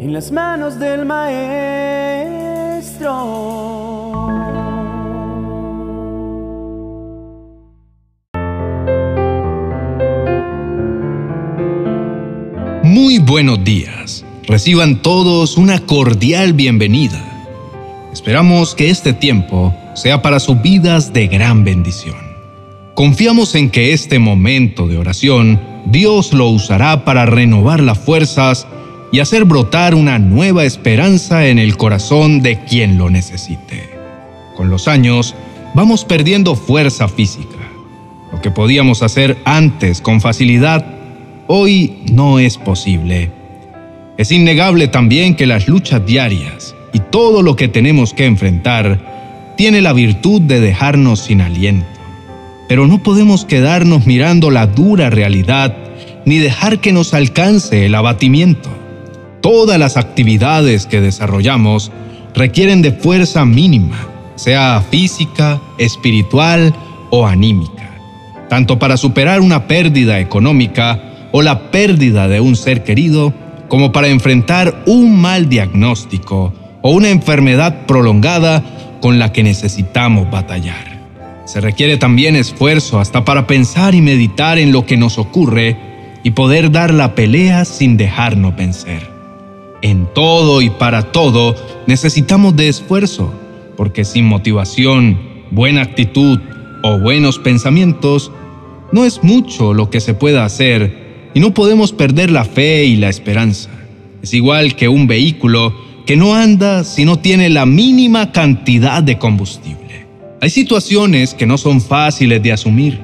en las manos del Maestro. Muy buenos días. Reciban todos una cordial bienvenida. Esperamos que este tiempo sea para sus vidas de gran bendición. Confiamos en que este momento de oración Dios lo usará para renovar las fuerzas y hacer brotar una nueva esperanza en el corazón de quien lo necesite. Con los años, vamos perdiendo fuerza física. Lo que podíamos hacer antes con facilidad, hoy no es posible. Es innegable también que las luchas diarias y todo lo que tenemos que enfrentar tiene la virtud de dejarnos sin aliento. Pero no podemos quedarnos mirando la dura realidad ni dejar que nos alcance el abatimiento. Todas las actividades que desarrollamos requieren de fuerza mínima, sea física, espiritual o anímica, tanto para superar una pérdida económica o la pérdida de un ser querido, como para enfrentar un mal diagnóstico o una enfermedad prolongada con la que necesitamos batallar. Se requiere también esfuerzo hasta para pensar y meditar en lo que nos ocurre y poder dar la pelea sin dejarnos vencer. En todo y para todo necesitamos de esfuerzo, porque sin motivación, buena actitud o buenos pensamientos, no es mucho lo que se pueda hacer y no podemos perder la fe y la esperanza. Es igual que un vehículo que no anda si no tiene la mínima cantidad de combustible. Hay situaciones que no son fáciles de asumir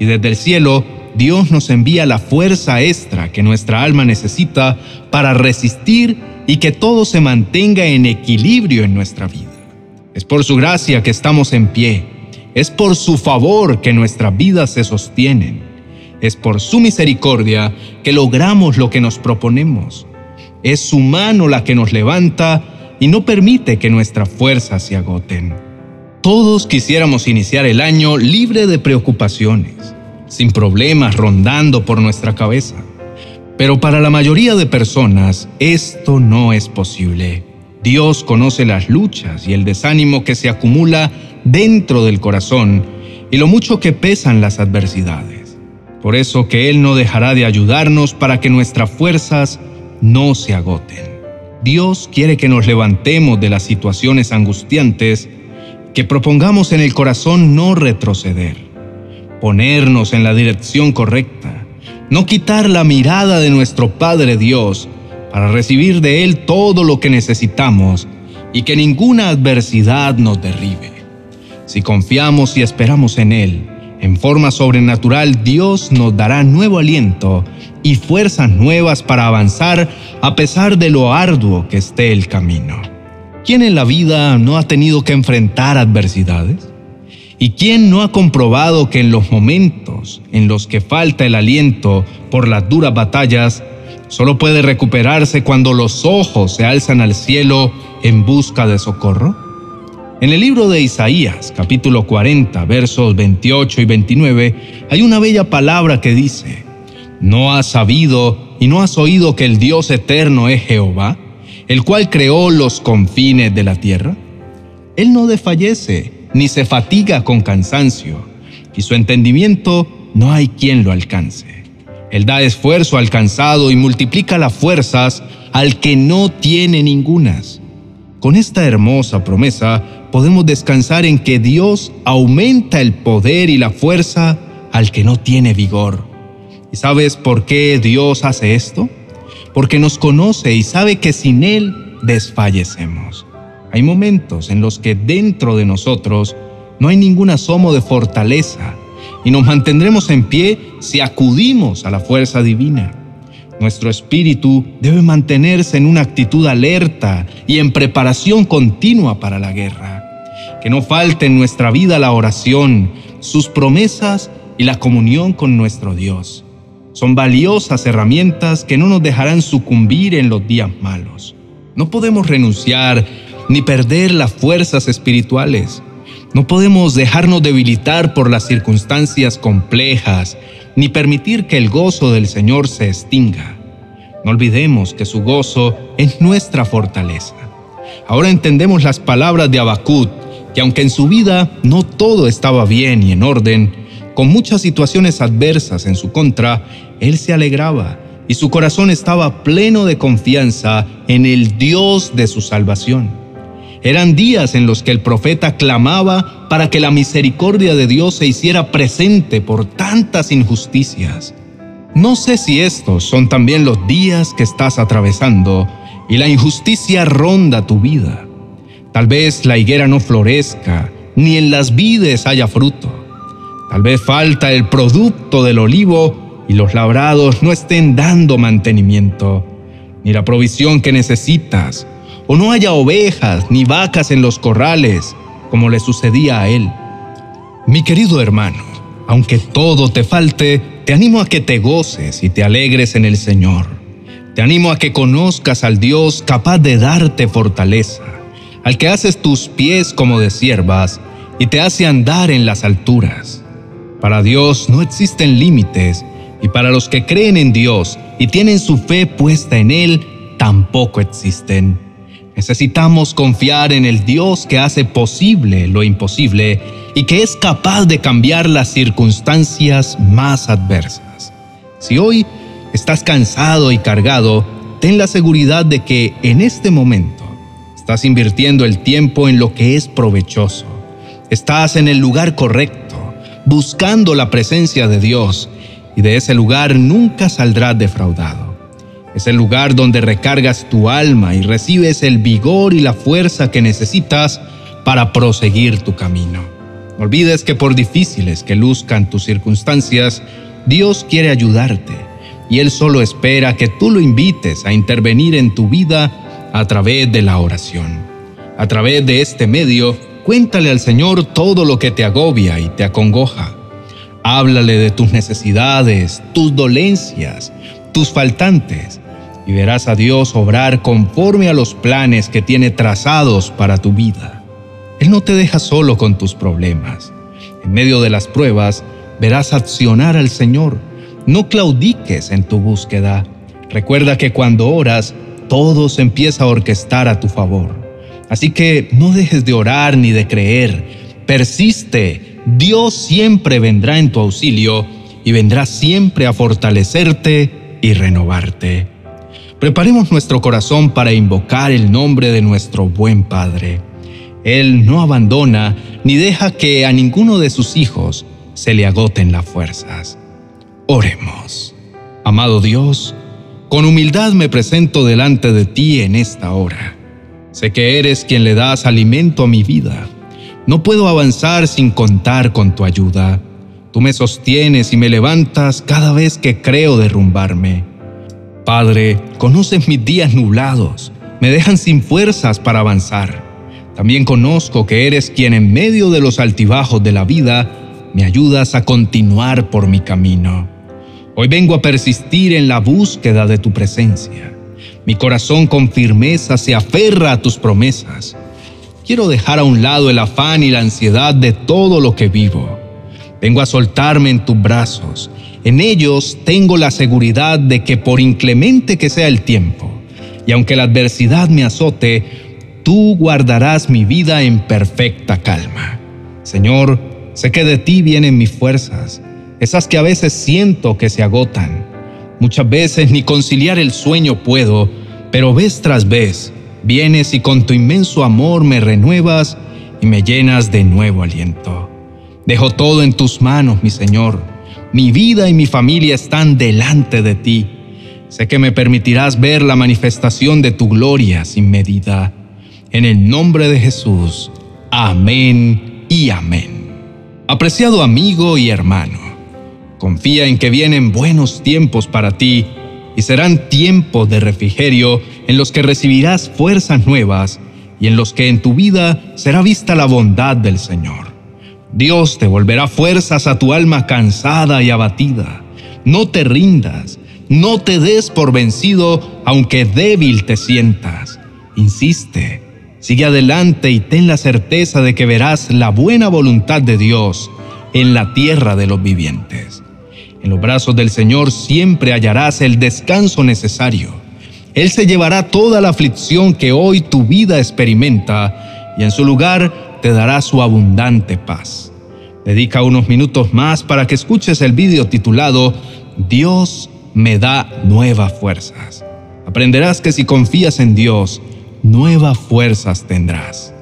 y desde el cielo Dios nos envía la fuerza extra que nuestra alma necesita para resistir y que todo se mantenga en equilibrio en nuestra vida. Es por su gracia que estamos en pie. Es por su favor que nuestras vidas se sostienen. Es por su misericordia que logramos lo que nos proponemos. Es su mano la que nos levanta y no permite que nuestras fuerzas se agoten. Todos quisiéramos iniciar el año libre de preocupaciones sin problemas rondando por nuestra cabeza. Pero para la mayoría de personas esto no es posible. Dios conoce las luchas y el desánimo que se acumula dentro del corazón y lo mucho que pesan las adversidades. Por eso que Él no dejará de ayudarnos para que nuestras fuerzas no se agoten. Dios quiere que nos levantemos de las situaciones angustiantes, que propongamos en el corazón no retroceder ponernos en la dirección correcta, no quitar la mirada de nuestro Padre Dios para recibir de Él todo lo que necesitamos y que ninguna adversidad nos derribe. Si confiamos y esperamos en Él, en forma sobrenatural Dios nos dará nuevo aliento y fuerzas nuevas para avanzar a pesar de lo arduo que esté el camino. ¿Quién en la vida no ha tenido que enfrentar adversidades? ¿Y quién no ha comprobado que en los momentos en los que falta el aliento por las duras batallas, solo puede recuperarse cuando los ojos se alzan al cielo en busca de socorro? En el libro de Isaías, capítulo 40, versos 28 y 29, hay una bella palabra que dice, ¿no has sabido y no has oído que el Dios eterno es Jehová, el cual creó los confines de la tierra? Él no desfallece ni se fatiga con cansancio, y su entendimiento no hay quien lo alcance. Él da esfuerzo al cansado y multiplica las fuerzas al que no tiene ningunas. Con esta hermosa promesa podemos descansar en que Dios aumenta el poder y la fuerza al que no tiene vigor. ¿Y sabes por qué Dios hace esto? Porque nos conoce y sabe que sin Él desfallecemos. Hay momentos en los que dentro de nosotros no hay ningún asomo de fortaleza y nos mantendremos en pie si acudimos a la fuerza divina. Nuestro espíritu debe mantenerse en una actitud alerta y en preparación continua para la guerra. Que no falte en nuestra vida la oración, sus promesas y la comunión con nuestro Dios. Son valiosas herramientas que no nos dejarán sucumbir en los días malos. No podemos renunciar ni perder las fuerzas espirituales. No podemos dejarnos debilitar por las circunstancias complejas, ni permitir que el gozo del Señor se extinga. No olvidemos que su gozo es nuestra fortaleza. Ahora entendemos las palabras de Abacut, que aunque en su vida no todo estaba bien y en orden, con muchas situaciones adversas en su contra, él se alegraba y su corazón estaba pleno de confianza en el Dios de su salvación. Eran días en los que el profeta clamaba para que la misericordia de Dios se hiciera presente por tantas injusticias. No sé si estos son también los días que estás atravesando y la injusticia ronda tu vida. Tal vez la higuera no florezca, ni en las vides haya fruto. Tal vez falta el producto del olivo y los labrados no estén dando mantenimiento, ni la provisión que necesitas, o no haya ovejas ni vacas en los corrales, como le sucedía a él. Mi querido hermano, aunque todo te falte, te animo a que te goces y te alegres en el Señor. Te animo a que conozcas al Dios capaz de darte fortaleza, al que haces tus pies como de siervas y te hace andar en las alturas. Para Dios no existen límites y para los que creen en Dios y tienen su fe puesta en Él, tampoco existen. Necesitamos confiar en el Dios que hace posible lo imposible y que es capaz de cambiar las circunstancias más adversas. Si hoy estás cansado y cargado, ten la seguridad de que en este momento estás invirtiendo el tiempo en lo que es provechoso. Estás en el lugar correcto, buscando la presencia de Dios y de ese lugar nunca saldrás defraudado. Es el lugar donde recargas tu alma y recibes el vigor y la fuerza que necesitas para proseguir tu camino. No olvides que por difíciles que luzcan tus circunstancias, Dios quiere ayudarte y Él solo espera que tú lo invites a intervenir en tu vida a través de la oración. A través de este medio, cuéntale al Señor todo lo que te agobia y te acongoja. Háblale de tus necesidades, tus dolencias, tus faltantes y verás a Dios obrar conforme a los planes que tiene trazados para tu vida. Él no te deja solo con tus problemas. En medio de las pruebas, verás accionar al Señor. No claudiques en tu búsqueda. Recuerda que cuando oras, todo se empieza a orquestar a tu favor. Así que no dejes de orar ni de creer. Persiste. Dios siempre vendrá en tu auxilio y vendrá siempre a fortalecerte y renovarte. Preparemos nuestro corazón para invocar el nombre de nuestro buen Padre. Él no abandona ni deja que a ninguno de sus hijos se le agoten las fuerzas. Oremos. Amado Dios, con humildad me presento delante de ti en esta hora. Sé que eres quien le das alimento a mi vida. No puedo avanzar sin contar con tu ayuda. Tú me sostienes y me levantas cada vez que creo derrumbarme. Padre, conoces mis días nublados, me dejan sin fuerzas para avanzar. También conozco que eres quien en medio de los altibajos de la vida me ayudas a continuar por mi camino. Hoy vengo a persistir en la búsqueda de tu presencia. Mi corazón con firmeza se aferra a tus promesas. Quiero dejar a un lado el afán y la ansiedad de todo lo que vivo. Vengo a soltarme en tus brazos en ellos tengo la seguridad de que por inclemente que sea el tiempo, y aunque la adversidad me azote, tú guardarás mi vida en perfecta calma. Señor, sé que de ti vienen mis fuerzas, esas que a veces siento que se agotan. Muchas veces ni conciliar el sueño puedo, pero vez tras vez vienes y con tu inmenso amor me renuevas y me llenas de nuevo aliento. Dejo todo en tus manos, mi Señor mi vida y mi familia están delante de ti. Sé que me permitirás ver la manifestación de tu gloria sin medida. En el nombre de Jesús. Amén y amén. Apreciado amigo y hermano, confía en que vienen buenos tiempos para ti y serán tiempos de refrigerio en los que recibirás fuerzas nuevas y en los que en tu vida será vista la bondad del Señor. Dios te volverá fuerzas a tu alma cansada y abatida. No te rindas, no te des por vencido, aunque débil te sientas. Insiste, sigue adelante y ten la certeza de que verás la buena voluntad de Dios en la tierra de los vivientes. En los brazos del Señor siempre hallarás el descanso necesario. Él se llevará toda la aflicción que hoy tu vida experimenta y en su lugar te dará su abundante paz. Dedica unos minutos más para que escuches el vídeo titulado Dios me da nuevas fuerzas. Aprenderás que si confías en Dios, nuevas fuerzas tendrás.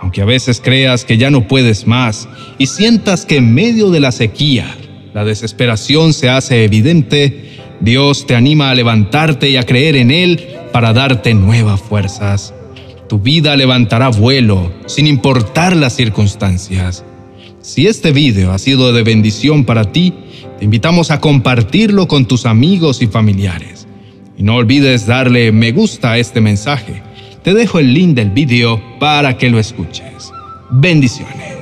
Aunque a veces creas que ya no puedes más y sientas que en medio de la sequía la desesperación se hace evidente, Dios te anima a levantarte y a creer en Él para darte nuevas fuerzas. Tu vida levantará vuelo sin importar las circunstancias. Si este video ha sido de bendición para ti, te invitamos a compartirlo con tus amigos y familiares. Y no olvides darle me gusta a este mensaje. Te dejo el link del video para que lo escuches. Bendiciones.